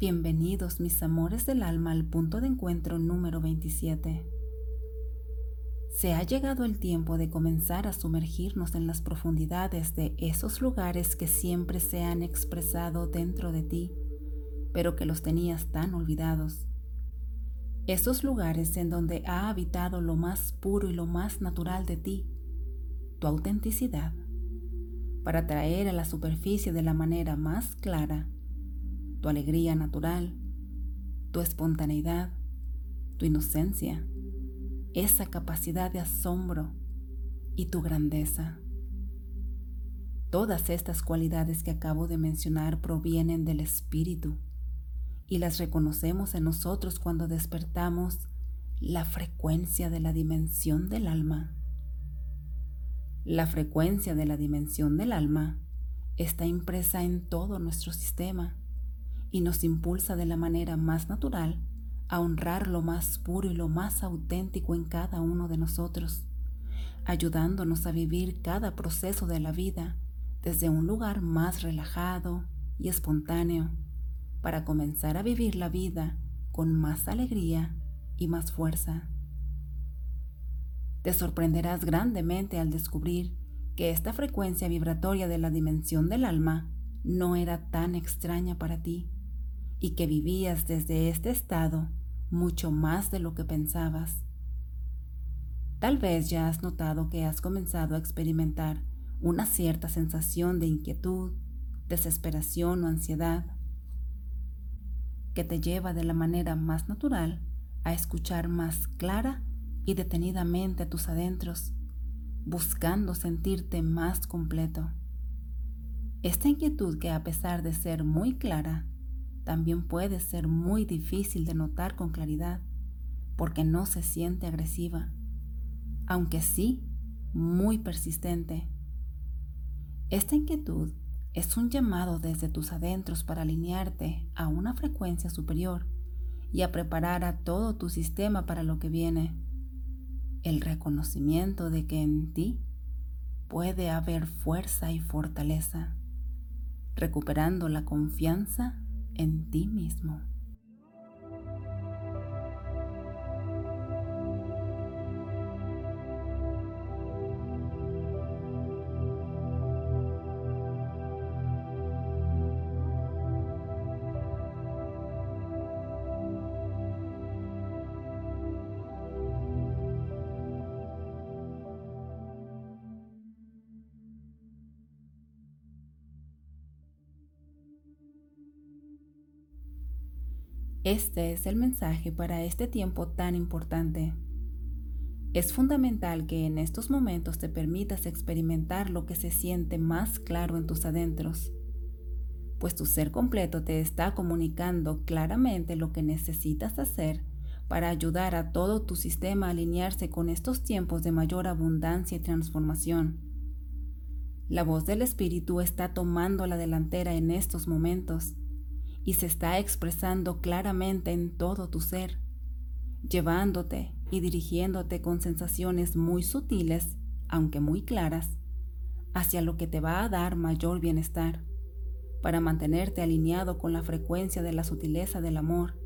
Bienvenidos mis amores del alma al punto de encuentro número 27. Se ha llegado el tiempo de comenzar a sumergirnos en las profundidades de esos lugares que siempre se han expresado dentro de ti, pero que los tenías tan olvidados. Esos lugares en donde ha habitado lo más puro y lo más natural de ti, tu autenticidad, para traer a la superficie de la manera más clara tu alegría natural, tu espontaneidad, tu inocencia, esa capacidad de asombro y tu grandeza. Todas estas cualidades que acabo de mencionar provienen del Espíritu y las reconocemos en nosotros cuando despertamos la frecuencia de la dimensión del alma. La frecuencia de la dimensión del alma está impresa en todo nuestro sistema y nos impulsa de la manera más natural a honrar lo más puro y lo más auténtico en cada uno de nosotros, ayudándonos a vivir cada proceso de la vida desde un lugar más relajado y espontáneo, para comenzar a vivir la vida con más alegría y más fuerza. Te sorprenderás grandemente al descubrir que esta frecuencia vibratoria de la dimensión del alma no era tan extraña para ti y que vivías desde este estado mucho más de lo que pensabas. Tal vez ya has notado que has comenzado a experimentar una cierta sensación de inquietud, desesperación o ansiedad que te lleva de la manera más natural a escuchar más clara y detenidamente tus adentros, buscando sentirte más completo. Esta inquietud que a pesar de ser muy clara, también puede ser muy difícil de notar con claridad porque no se siente agresiva, aunque sí muy persistente. Esta inquietud es un llamado desde tus adentros para alinearte a una frecuencia superior y a preparar a todo tu sistema para lo que viene. El reconocimiento de que en ti puede haber fuerza y fortaleza, recuperando la confianza en ti mismo. Este es el mensaje para este tiempo tan importante. Es fundamental que en estos momentos te permitas experimentar lo que se siente más claro en tus adentros, pues tu ser completo te está comunicando claramente lo que necesitas hacer para ayudar a todo tu sistema a alinearse con estos tiempos de mayor abundancia y transformación. La voz del Espíritu está tomando la delantera en estos momentos y se está expresando claramente en todo tu ser, llevándote y dirigiéndote con sensaciones muy sutiles, aunque muy claras, hacia lo que te va a dar mayor bienestar, para mantenerte alineado con la frecuencia de la sutileza del amor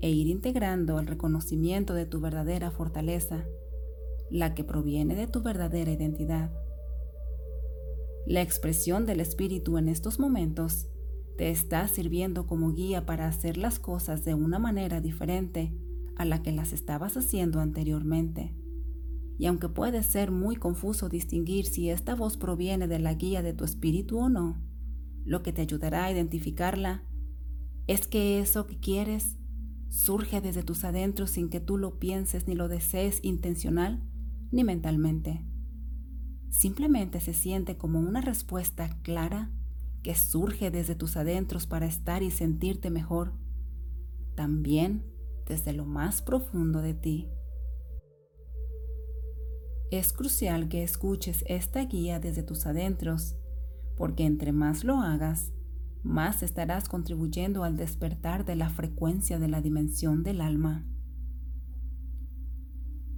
e ir integrando el reconocimiento de tu verdadera fortaleza, la que proviene de tu verdadera identidad. La expresión del espíritu en estos momentos te está sirviendo como guía para hacer las cosas de una manera diferente a la que las estabas haciendo anteriormente. Y aunque puede ser muy confuso distinguir si esta voz proviene de la guía de tu espíritu o no, lo que te ayudará a identificarla es que eso que quieres surge desde tus adentros sin que tú lo pienses ni lo desees intencional ni mentalmente. Simplemente se siente como una respuesta clara que surge desde tus adentros para estar y sentirte mejor, también desde lo más profundo de ti. Es crucial que escuches esta guía desde tus adentros, porque entre más lo hagas, más estarás contribuyendo al despertar de la frecuencia de la dimensión del alma.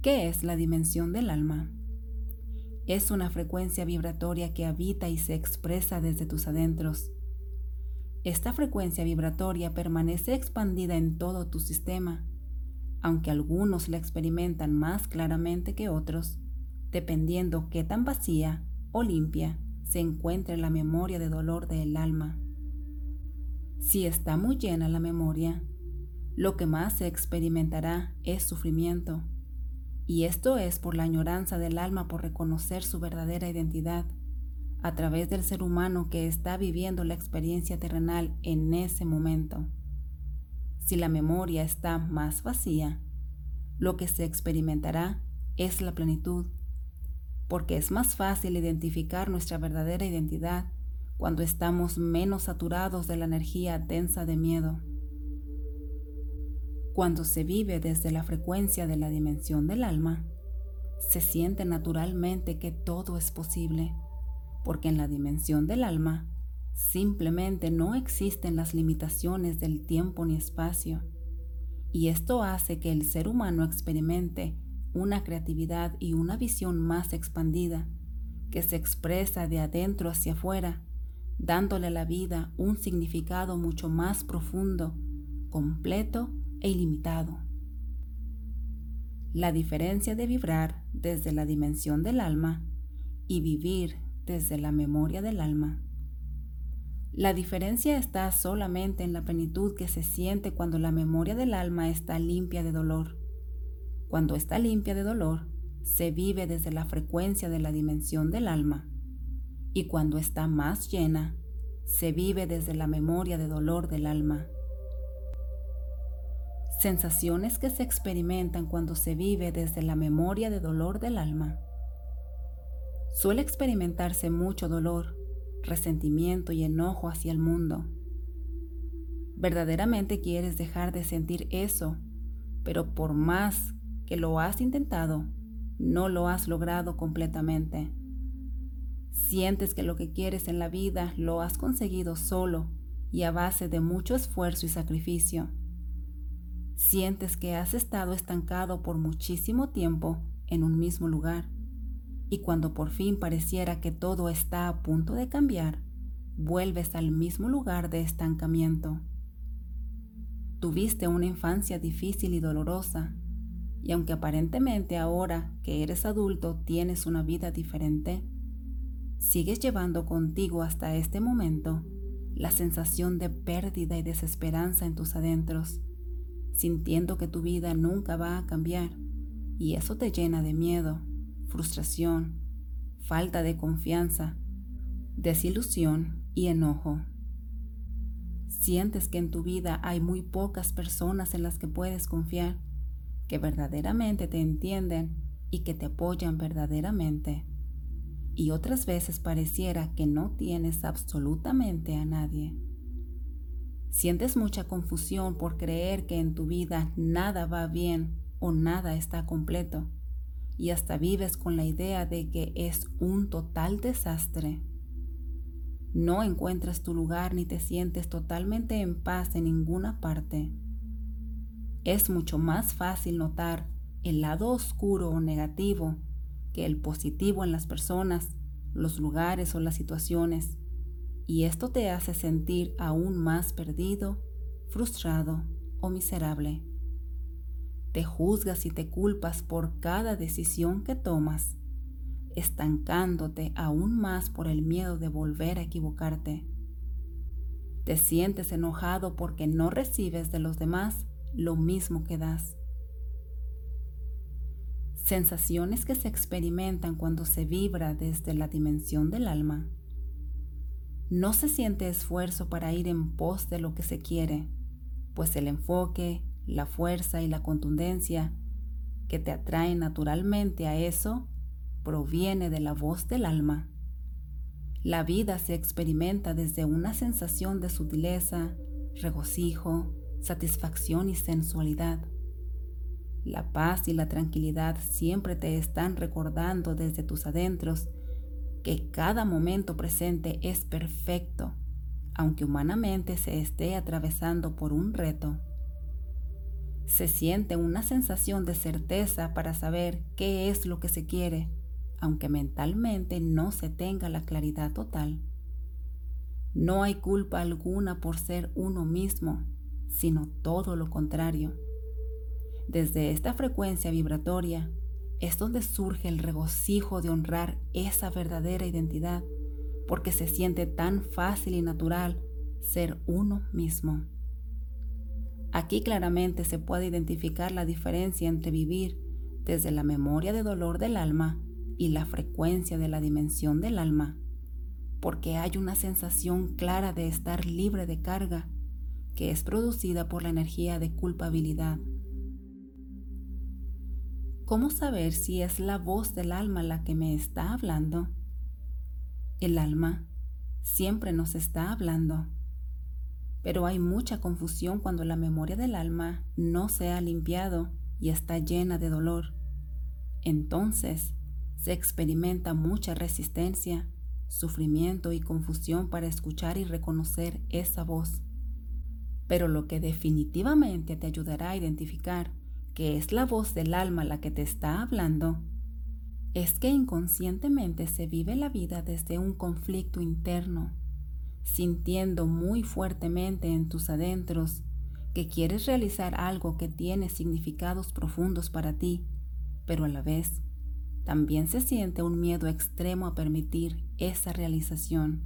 ¿Qué es la dimensión del alma? Es una frecuencia vibratoria que habita y se expresa desde tus adentros. esta frecuencia vibratoria permanece expandida en todo tu sistema, aunque algunos la experimentan más claramente que otros, dependiendo qué tan vacía o limpia se encuentre la memoria de dolor del alma. Si está muy llena la memoria, lo que más se experimentará es sufrimiento, y esto es por la añoranza del alma por reconocer su verdadera identidad a través del ser humano que está viviendo la experiencia terrenal en ese momento. Si la memoria está más vacía, lo que se experimentará es la plenitud, porque es más fácil identificar nuestra verdadera identidad cuando estamos menos saturados de la energía densa de miedo. Cuando se vive desde la frecuencia de la dimensión del alma, se siente naturalmente que todo es posible porque en la dimensión del alma simplemente no existen las limitaciones del tiempo ni espacio, y esto hace que el ser humano experimente una creatividad y una visión más expandida, que se expresa de adentro hacia afuera, dándole a la vida un significado mucho más profundo, completo e ilimitado. La diferencia de vibrar desde la dimensión del alma y vivir desde la memoria del alma. La diferencia está solamente en la plenitud que se siente cuando la memoria del alma está limpia de dolor. Cuando está limpia de dolor, se vive desde la frecuencia de la dimensión del alma. Y cuando está más llena, se vive desde la memoria de dolor del alma. Sensaciones que se experimentan cuando se vive desde la memoria de dolor del alma suele experimentarse mucho dolor, resentimiento y enojo hacia el mundo. Verdaderamente quieres dejar de sentir eso, pero por más que lo has intentado, no lo has logrado completamente. Sientes que lo que quieres en la vida lo has conseguido solo y a base de mucho esfuerzo y sacrificio. Sientes que has estado estancado por muchísimo tiempo en un mismo lugar y cuando por fin pareciera que todo está a punto de cambiar, vuelves al mismo lugar de estancamiento. Tuviste una infancia difícil y dolorosa, y aunque aparentemente ahora que eres adulto tienes una vida diferente, sigues llevando contigo hasta este momento la sensación de pérdida y desesperanza en tus adentros, sintiendo que tu vida nunca va a cambiar, y eso te llena de miedo frustración, falta de confianza, desilusión y enojo. Sientes que en tu vida hay muy pocas personas en las que puedes confiar, que verdaderamente te entienden y que te apoyan verdaderamente. Y otras veces pareciera que no tienes absolutamente a nadie. Sientes mucha confusión por creer que en tu vida nada va bien o nada está completo y hasta vives con la idea de que es un total desastre. No encuentras tu lugar ni te sientes totalmente en paz en ninguna parte. Es mucho más fácil notar el lado oscuro o negativo que el positivo en las personas, los lugares o las situaciones, y esto te hace sentir aún más perdido, frustrado o miserable te juzgas y te culpas por cada decisión que tomas, estancándote aún más por el miedo de volver a equivocarte. Te sientes enojado porque no recibes de los demás lo mismo que das. Sensaciones que se experimentan cuando se vibra desde la dimensión del alma. No se siente esfuerzo para ir en pos de lo que se quiere, pues el enfoque, la fuerza y la contundencia que te atraen naturalmente a eso proviene de la voz del alma. La vida se experimenta desde una sensación de sutileza, regocijo, satisfacción y sensualidad. La paz y la tranquilidad siempre te están recordando desde tus adentros que cada momento presente es perfecto, aunque humanamente se esté atravesando por un reto se siente una sensación de certeza para saber qué es lo que se quiere, aunque mentalmente no se tenga la claridad total. No hay culpa alguna por ser uno mismo, sino todo lo contrario. Desde esta frecuencia vibratoria es donde surge el regocijo de honrar esa verdadera identidad, porque se siente tan fácil y natural ser uno mismo. Aquí claramente se puede identificar la diferencia entre vivir desde la memoria de dolor del alma y la frecuencia de la dimensión del alma, porque hay una sensación clara de estar libre de carga que es producida por la energía de culpabilidad. ¿Cómo saber si es la voz del alma la que me está hablando? El alma siempre nos está hablando, pero hay mucha confusión cuando la memoria del alma no se ha limpiado y está llena de dolor. Entonces se experimenta mucha resistencia, sufrimiento y confusión para escuchar y reconocer esa voz. Pero lo que definitivamente te ayudará a identificar que es la voz del alma la que te está hablando, es que inconscientemente se vive la vida desde un conflicto interno, sintiendo muy fuertemente en tus adentros que quieres realizar algo que tiene significados profundos para ti, pero a la vez también se siente un miedo extremo a permitir esa realización.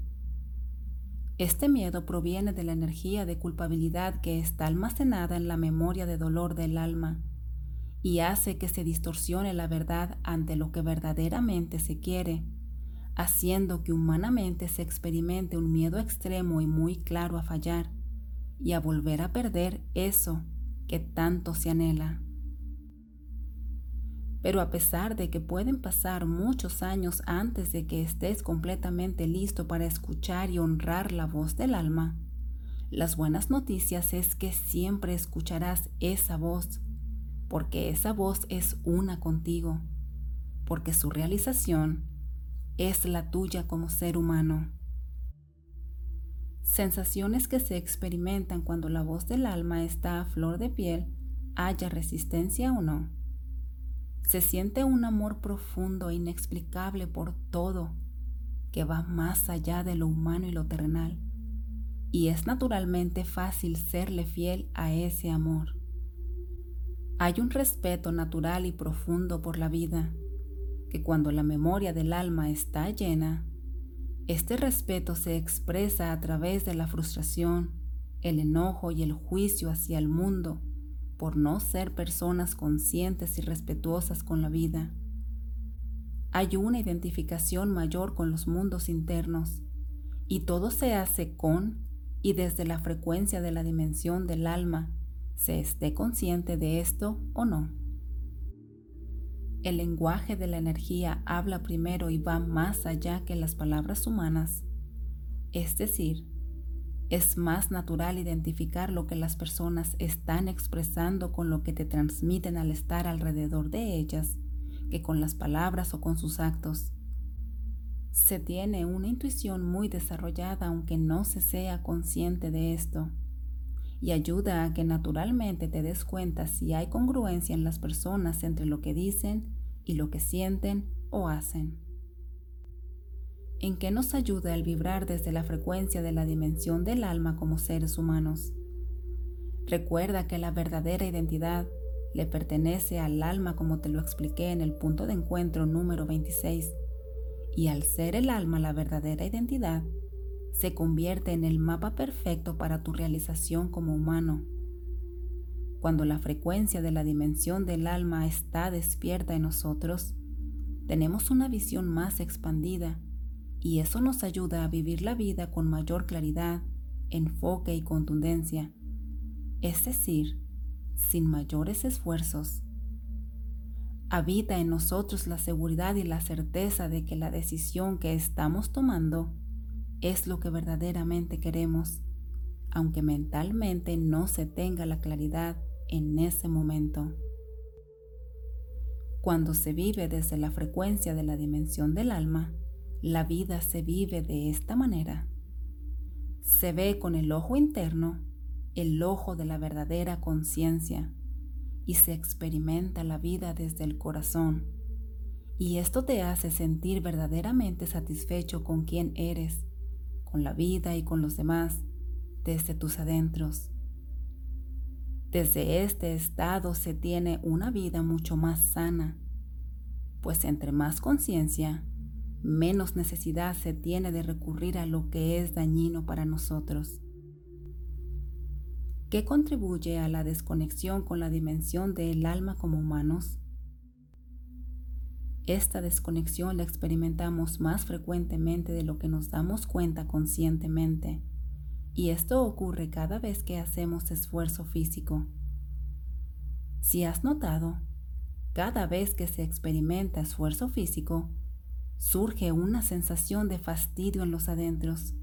Este miedo proviene de la energía de culpabilidad que está almacenada en la memoria de dolor del alma y hace que se distorsione la verdad ante lo que verdaderamente se quiere, haciendo que humanamente se experimente un miedo extremo y muy claro a fallar y a volver a perder eso que tanto se anhela. Pero a pesar de que pueden pasar muchos años antes de que estés completamente listo para escuchar y honrar la voz del alma, las buenas noticias es que siempre escucharás esa voz, porque esa voz es una contigo, porque su realización es la tuya como ser humano. Sensaciones que se experimentan cuando la voz del alma está a flor de piel, haya resistencia o no se siente un amor profundo e inexplicable por todo, que va más allá de lo humano y lo terrenal, y es naturalmente fácil serle fiel a ese amor. Hay un respeto natural y profundo por la vida, que cuando la memoria del alma está llena, este respeto se expresa a través de la frustración, el enojo y el juicio hacia el mundo, por no ser personas conscientes y respetuosas con la vida. Hay una identificación mayor con los mundos internos y todo se hace con y desde la frecuencia de la dimensión del alma, se esté consciente de esto o no. El lenguaje de la energía habla primero y va más allá que las palabras humanas, es decir, es más natural identificar lo que las personas están expresando con lo que te transmiten al estar alrededor de ellas que con las palabras o con sus actos. Se tiene una intuición muy desarrollada aunque no se sea consciente de esto y ayuda a que naturalmente te des cuenta si hay congruencia en las personas entre lo que dicen y lo que sienten o hacen en qué nos ayuda el vibrar desde la frecuencia de la dimensión del alma como seres humanos. Recuerda que la verdadera identidad le pertenece al alma como te lo expliqué en el punto de encuentro número 26, y al ser el alma la verdadera identidad, se convierte en el mapa perfecto para tu realización como humano. Cuando la frecuencia de la dimensión del alma está despierta en nosotros, tenemos una visión más expandida y eso nos ayuda a vivir la vida con mayor claridad, enfoque y contundencia, es decir, sin mayores esfuerzos. Habita en nosotros la seguridad y la certeza de que la decisión que estamos tomando es lo que verdaderamente queremos, aunque mentalmente no se tenga la claridad en ese momento. Cuando se vive desde la frecuencia de la dimensión del alma, la vida se vive de esta manera. Se ve con el ojo interno, el ojo de la verdadera conciencia, y se experimenta la vida desde el corazón. Y esto te hace sentir verdaderamente satisfecho con quien eres, con la vida y con los demás desde tus adentros. Desde este estado se tiene una vida mucho más sana, pues entre más conciencia, menos necesidad se tiene de recurrir a lo que es dañino para nosotros. ¿Qué contribuye a la desconexión con la dimensión del alma como humanos? Esta desconexión la experimentamos más frecuentemente de lo que nos damos cuenta conscientemente, y esto ocurre cada vez que hacemos esfuerzo físico. Si has notado, cada vez que se experimenta esfuerzo físico, surge una sensación de fastidio en los adentros,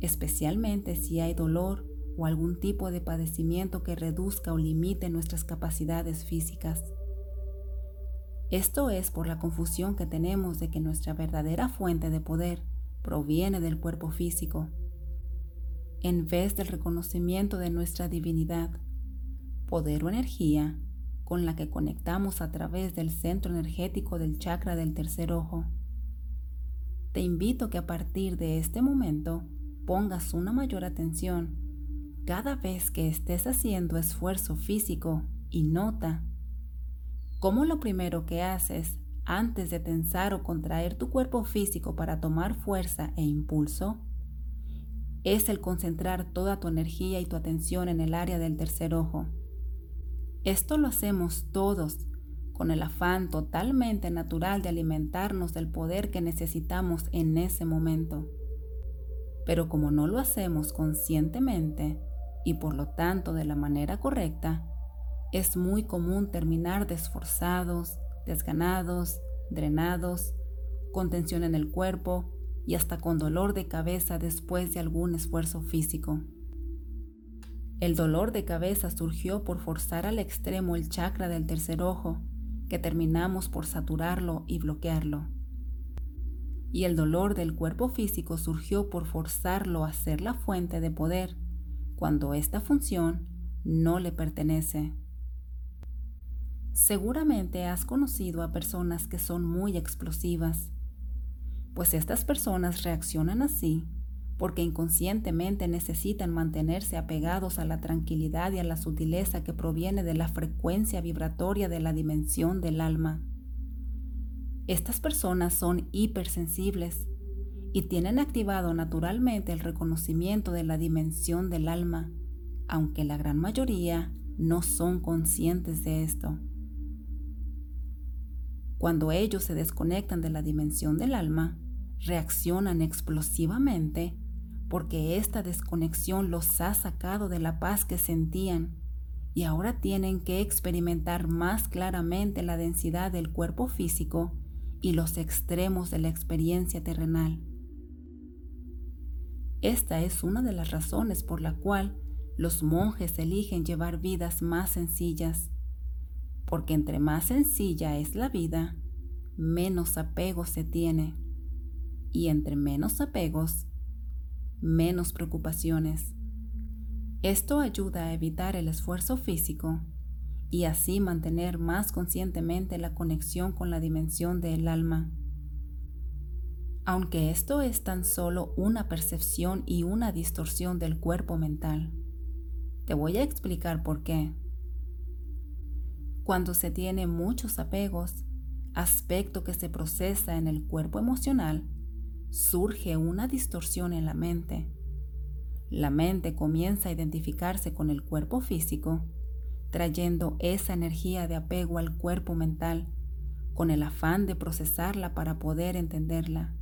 especialmente si hay dolor o algún tipo de padecimiento que reduzca o limite nuestras capacidades físicas. Esto es por la confusión que tenemos de que nuestra verdadera fuente de poder proviene del cuerpo físico, en vez del reconocimiento de nuestra divinidad, poder o energía con la que conectamos a través del centro energético del chakra del tercer ojo. Te invito que a partir de este momento pongas una mayor atención cada vez que estés haciendo esfuerzo físico y nota cómo lo primero que haces antes de tensar o contraer tu cuerpo físico para tomar fuerza e impulso es el concentrar toda tu energía y tu atención en el área del tercer ojo. Esto lo hacemos todos con el afán totalmente natural de alimentarnos del poder que necesitamos en ese momento. Pero como no lo hacemos conscientemente, y por lo tanto de la manera correcta, es muy común terminar desforzados, desganados, drenados, con tensión en el cuerpo y hasta con dolor de cabeza después de algún esfuerzo físico. El dolor de cabeza surgió por forzar al extremo el chakra del tercer ojo, que terminamos por saturarlo y bloquearlo. Y el dolor del cuerpo físico surgió por forzarlo a ser la fuente de poder cuando esta función no le pertenece. Seguramente has conocido a personas que son muy explosivas, pues estas personas reaccionan así porque inconscientemente necesitan mantenerse apegados a la tranquilidad y a la sutileza que proviene de la frecuencia vibratoria de la dimensión del alma. Estas personas son hipersensibles y tienen activado naturalmente el reconocimiento de la dimensión del alma, aunque la gran mayoría no son conscientes de esto. Cuando ellos se desconectan de la dimensión del alma, reaccionan explosivamente porque esta desconexión los ha sacado de la paz que sentían y ahora tienen que experimentar más claramente la densidad del cuerpo físico y los extremos de la experiencia terrenal. Esta es una de las razones por la cual los monjes eligen llevar vidas más sencillas, porque entre más sencilla es la vida, menos apego se tiene, y entre menos apegos, menos preocupaciones. Esto ayuda a evitar el esfuerzo físico y así mantener más conscientemente la conexión con la dimensión del alma aunque esto es tan solo una percepción y una distorsión del cuerpo mental. Te voy a explicar por qué. Cuando se tiene muchos apegos, aspecto que se procesa en el cuerpo emocional, surge una distorsión en la mente. La mente comienza a identificarse con el cuerpo físico, trayendo esa energía de apego al cuerpo mental, con el afán de procesarla para poder entenderla.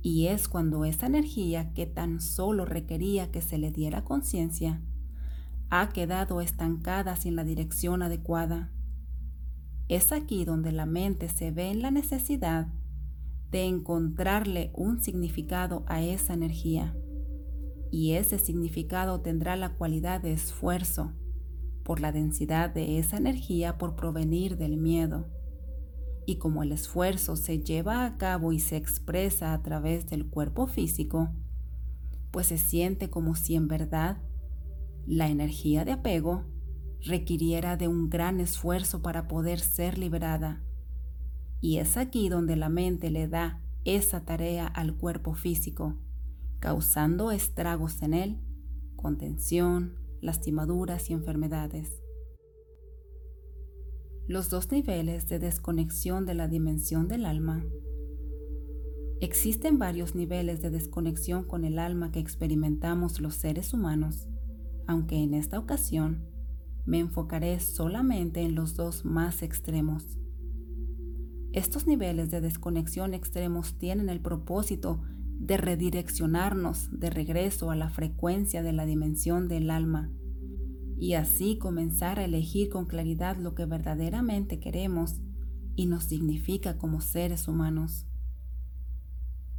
Y es cuando esa energía que tan solo requería que se le diera conciencia, ha quedado estancada sin la dirección adecuada. Es aquí donde la mente se ve en la necesidad de encontrarle un significado a esa energía. Y ese significado tendrá la cualidad de esfuerzo, por la densidad de esa energía por provenir del miedo y como el esfuerzo se lleva a cabo y se expresa a través del cuerpo físico, pues se siente como si en verdad la energía de apego requiriera de un gran esfuerzo para poder ser liberada. Y es aquí donde la mente le da esa tarea al cuerpo físico, causando estragos en él, contención, lastimaduras y enfermedades. Los dos niveles de desconexión de la dimensión del alma. Existen varios niveles de desconexión con el alma que experimentamos los seres humanos, aunque en esta ocasión me enfocaré solamente en los dos más extremos. Estos niveles de desconexión extremos tienen el propósito de redireccionarnos de regreso a la frecuencia de la dimensión del alma y así comenzar a elegir con claridad lo que verdaderamente queremos y nos significa como seres humanos.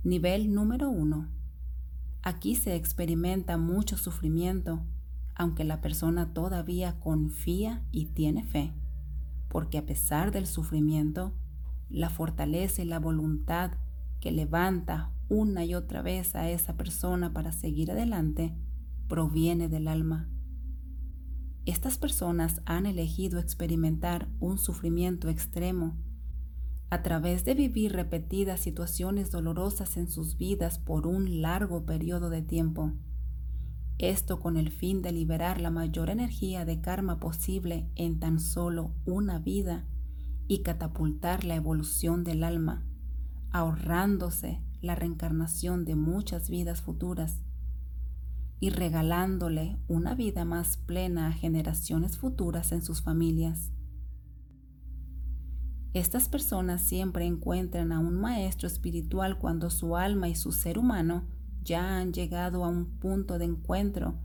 Nivel número 1. Aquí se experimenta mucho sufrimiento, aunque la persona todavía confía y tiene fe, porque a pesar del sufrimiento, la fortaleza y la voluntad que levanta una y otra vez a esa persona para seguir adelante proviene del alma estas personas han elegido experimentar un sufrimiento extremo a través de vivir repetidas situaciones dolorosas en sus vidas por un largo periodo de tiempo. Esto con el fin de liberar la mayor energía de karma posible en tan solo una vida y catapultar la evolución del alma, ahorrándose la reencarnación de muchas vidas futuras y regalándole una vida más plena a generaciones futuras en sus familias. Estas personas siempre encuentran a un maestro espiritual cuando su alma y su ser humano ya han llegado a un punto de encuentro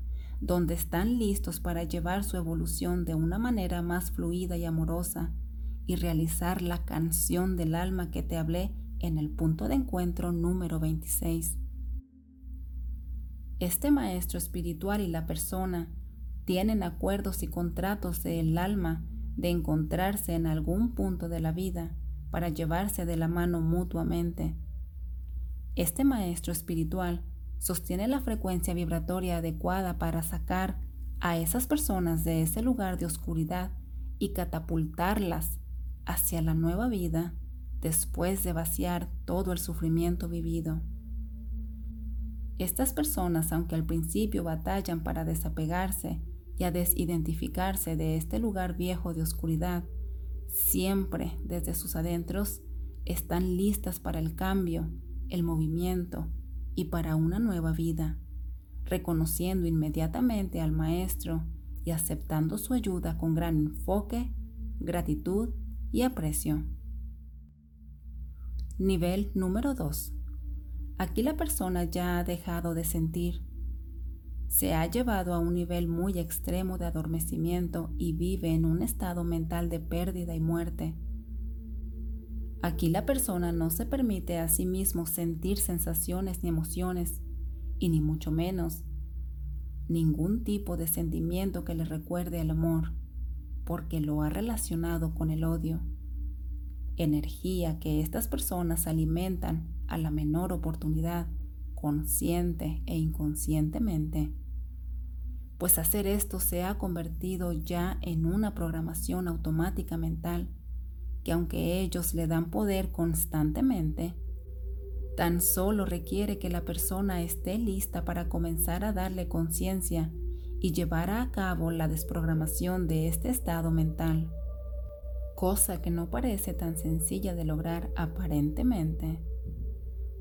donde están listos para llevar su evolución de una manera más fluida y amorosa y realizar la canción del alma que te hablé en el punto de encuentro número 26. Este maestro espiritual y la persona tienen acuerdos y contratos del alma de encontrarse en algún punto de la vida para llevarse de la mano mutuamente. Este maestro espiritual sostiene la frecuencia vibratoria adecuada para sacar a esas personas de ese lugar de oscuridad y catapultarlas hacia la nueva vida después de vaciar todo el sufrimiento vivido. Estas personas, aunque al principio batallan para desapegarse y a desidentificarse de este lugar viejo de oscuridad, siempre desde sus adentros están listas para el cambio, el movimiento y para una nueva vida, reconociendo inmediatamente al Maestro y aceptando su ayuda con gran enfoque, gratitud y aprecio. Nivel número 2 Aquí la persona ya ha dejado de sentir. Se ha llevado a un nivel muy extremo de adormecimiento y vive en un estado mental de pérdida y muerte. Aquí la persona no se permite a sí mismo sentir sensaciones ni emociones, y ni mucho menos ningún tipo de sentimiento que le recuerde al amor, porque lo ha relacionado con el odio, energía que estas personas alimentan a la menor oportunidad, consciente e inconscientemente. Pues hacer esto se ha convertido ya en una programación automática mental que aunque ellos le dan poder constantemente, tan solo requiere que la persona esté lista para comenzar a darle conciencia y llevar a cabo la desprogramación de este estado mental, cosa que no parece tan sencilla de lograr aparentemente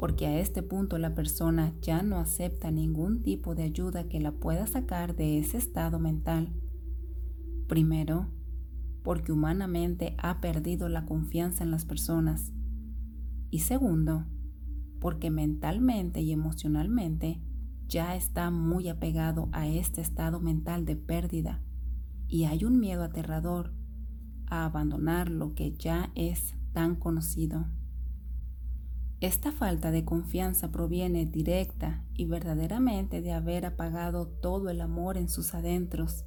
porque a este punto la persona ya no acepta ningún tipo de ayuda que la pueda sacar de ese estado mental. Primero, porque humanamente ha perdido la confianza en las personas. Y segundo, porque mentalmente y emocionalmente ya está muy apegado a este estado mental de pérdida y hay un miedo aterrador a abandonar lo que ya es tan conocido. Esta falta de confianza proviene directa y verdaderamente de haber apagado todo el amor en sus adentros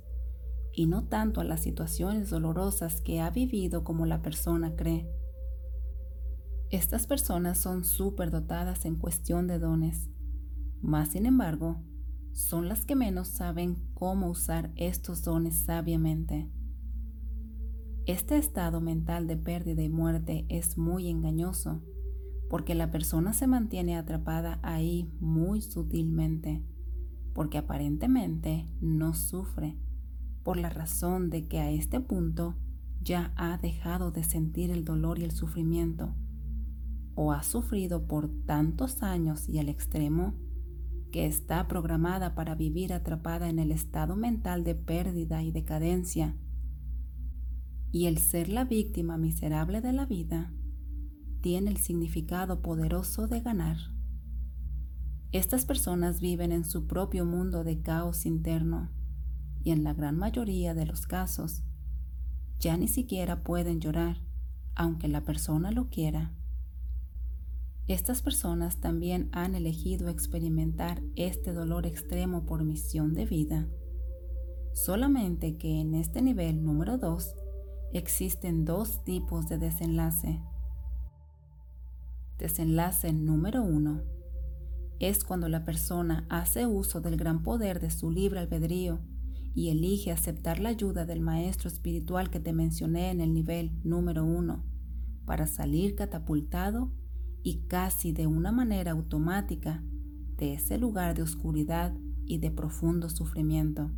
y no tanto a las situaciones dolorosas que ha vivido como la persona cree. Estas personas son dotadas en cuestión de dones, más sin embargo, son las que menos saben cómo usar estos dones sabiamente. Este estado mental de pérdida y muerte es muy engañoso porque la persona se mantiene atrapada ahí muy sutilmente, porque aparentemente no sufre, por la razón de que a este punto ya ha dejado de sentir el dolor y el sufrimiento, o ha sufrido por tantos años y al extremo que está programada para vivir atrapada en el estado mental de pérdida y decadencia, y el ser la víctima miserable de la vida tiene el significado poderoso de ganar. Estas personas viven en su propio mundo de caos interno y en la gran mayoría de los casos ya ni siquiera pueden llorar aunque la persona lo quiera. Estas personas también han elegido experimentar este dolor extremo por misión de vida. Solamente que en este nivel número 2 existen dos tipos de desenlace. Desenlace número uno es cuando la persona hace uso del gran poder de su libre albedrío y elige aceptar la ayuda del maestro espiritual que te mencioné en el nivel número uno para salir catapultado y casi de una manera automática de ese lugar de oscuridad y de profundo sufrimiento.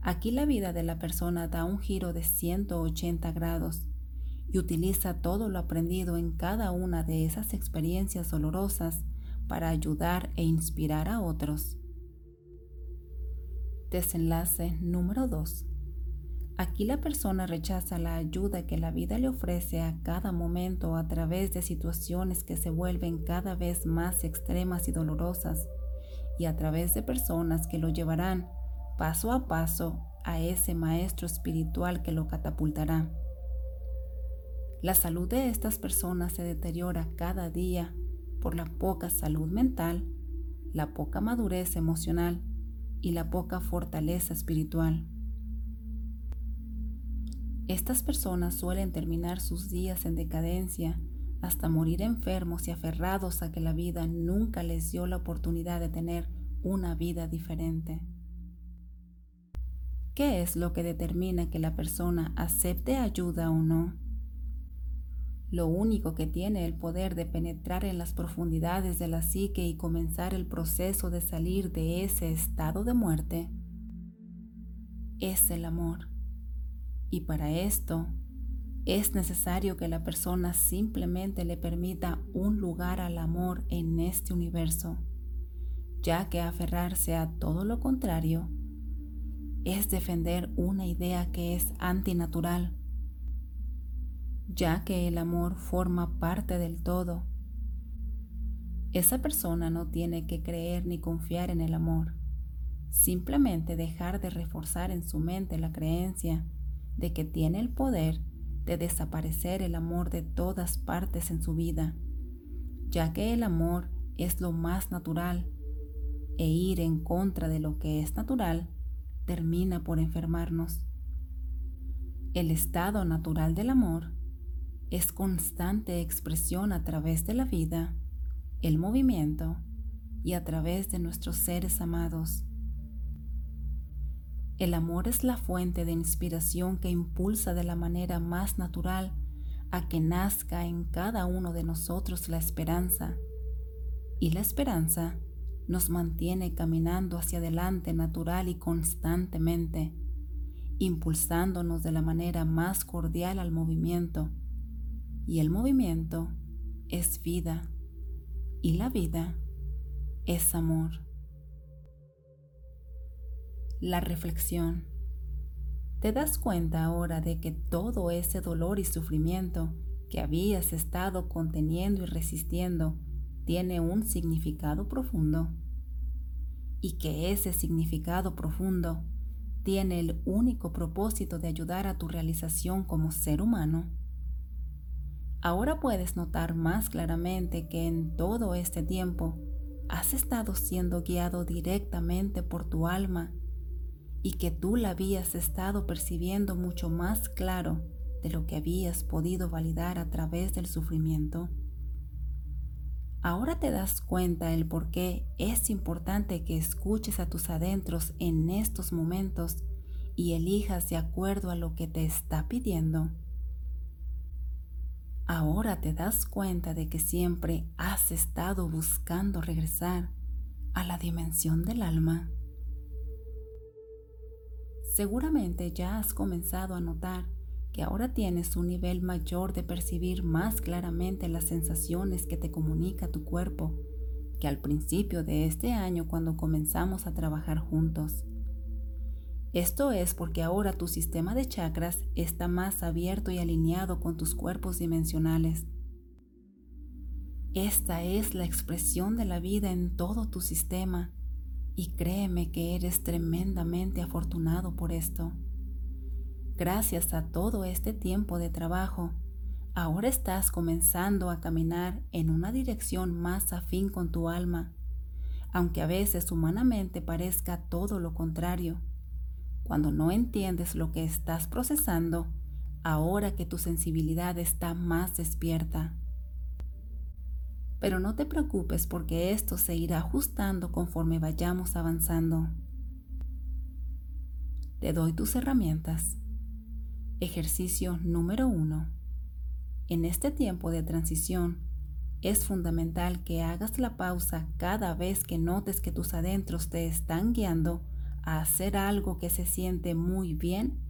Aquí la vida de la persona da un giro de 180 grados y utiliza todo lo aprendido en cada una de esas experiencias dolorosas para ayudar e inspirar a otros. Desenlace número 2. Aquí la persona rechaza la ayuda que la vida le ofrece a cada momento a través de situaciones que se vuelven cada vez más extremas y dolorosas y a través de personas que lo llevarán paso a paso a ese maestro espiritual que lo catapultará. La salud de estas personas se deteriora cada día por la poca salud mental, la poca madurez emocional y la poca fortaleza espiritual. Estas personas suelen terminar sus días en decadencia hasta morir enfermos y aferrados a que la vida nunca les dio la oportunidad de tener una vida diferente. ¿Qué es lo que determina que la persona acepte ayuda o no? Lo único que tiene el poder de penetrar en las profundidades de la psique y comenzar el proceso de salir de ese estado de muerte, es el amor. Y para esto es necesario que la persona simplemente le permita un lugar al amor en este universo, ya que aferrarse a todo lo contrario es defender una idea que es antinatural ya que el amor forma parte del todo. Esa persona no tiene que creer ni confiar en el amor, simplemente dejar de reforzar en su mente la creencia de que tiene el poder de desaparecer el amor de todas partes en su vida, ya que el amor es lo más natural e ir en contra de lo que es natural termina por enfermarnos. El estado natural del amor es constante expresión a través de la vida, el movimiento y a través de nuestros seres amados. El amor es la fuente de inspiración que impulsa de la manera más natural a que nazca en cada uno de nosotros la esperanza. Y la esperanza nos mantiene caminando hacia adelante natural y constantemente, impulsándonos de la manera más cordial al movimiento y el movimiento es vida y la vida es amor. La reflexión. ¿Te das cuenta ahora de que todo ese dolor y sufrimiento que habías estado conteniendo y resistiendo tiene un significado profundo? Y que ese significado profundo tiene el único propósito de ayudar a tu realización como ser humano. Ahora puedes notar más claramente que en todo este tiempo has estado siendo guiado directamente por tu alma y que tú la habías estado percibiendo mucho más claro de lo que habías podido validar a través del sufrimiento. Ahora te das cuenta el por qué es importante que escuches a tus adentros en estos momentos y elijas de acuerdo a lo que te está pidiendo. Ahora te das cuenta de que siempre has estado buscando regresar a la dimensión del alma. Seguramente ya has comenzado a notar que ahora tienes un nivel mayor de percibir más claramente las sensaciones que te comunica tu cuerpo que al principio de este año cuando comenzamos a trabajar juntos. Esto es porque ahora tu sistema de chakras está más abierto y alineado con tus cuerpos dimensionales. Esta es la expresión de la vida en todo tu sistema y créeme que eres tremendamente afortunado por esto. Gracias a todo este tiempo de trabajo, ahora estás comenzando a caminar en una dirección más afín con tu alma, aunque a veces humanamente parezca todo lo contrario. Cuando no entiendes lo que estás procesando, ahora que tu sensibilidad está más despierta. Pero no te preocupes porque esto se irá ajustando conforme vayamos avanzando. Te doy tus herramientas. Ejercicio número 1. En este tiempo de transición, es fundamental que hagas la pausa cada vez que notes que tus adentros te están guiando a hacer algo que se siente muy bien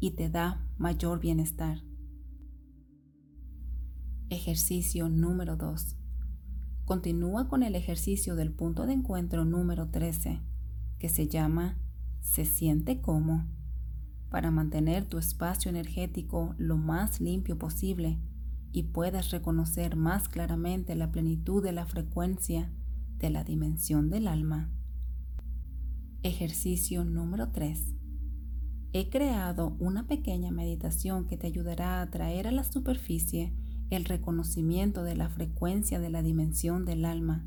y te da mayor bienestar. Ejercicio número 2. Continúa con el ejercicio del punto de encuentro número 13, que se llama Se siente como para mantener tu espacio energético lo más limpio posible y puedas reconocer más claramente la plenitud de la frecuencia de la dimensión del alma. Ejercicio número 3. He creado una pequeña meditación que te ayudará a traer a la superficie el reconocimiento de la frecuencia de la dimensión del alma.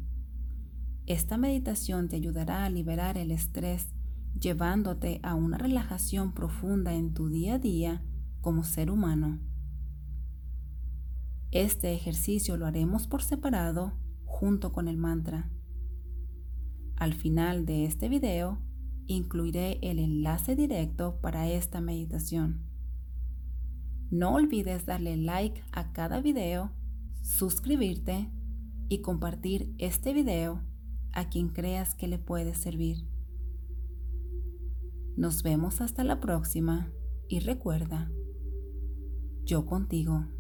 Esta meditación te ayudará a liberar el estrés llevándote a una relajación profunda en tu día a día como ser humano. Este ejercicio lo haremos por separado junto con el mantra. Al final de este video incluiré el enlace directo para esta meditación. No olvides darle like a cada video, suscribirte y compartir este video a quien creas que le puede servir. Nos vemos hasta la próxima y recuerda, yo contigo.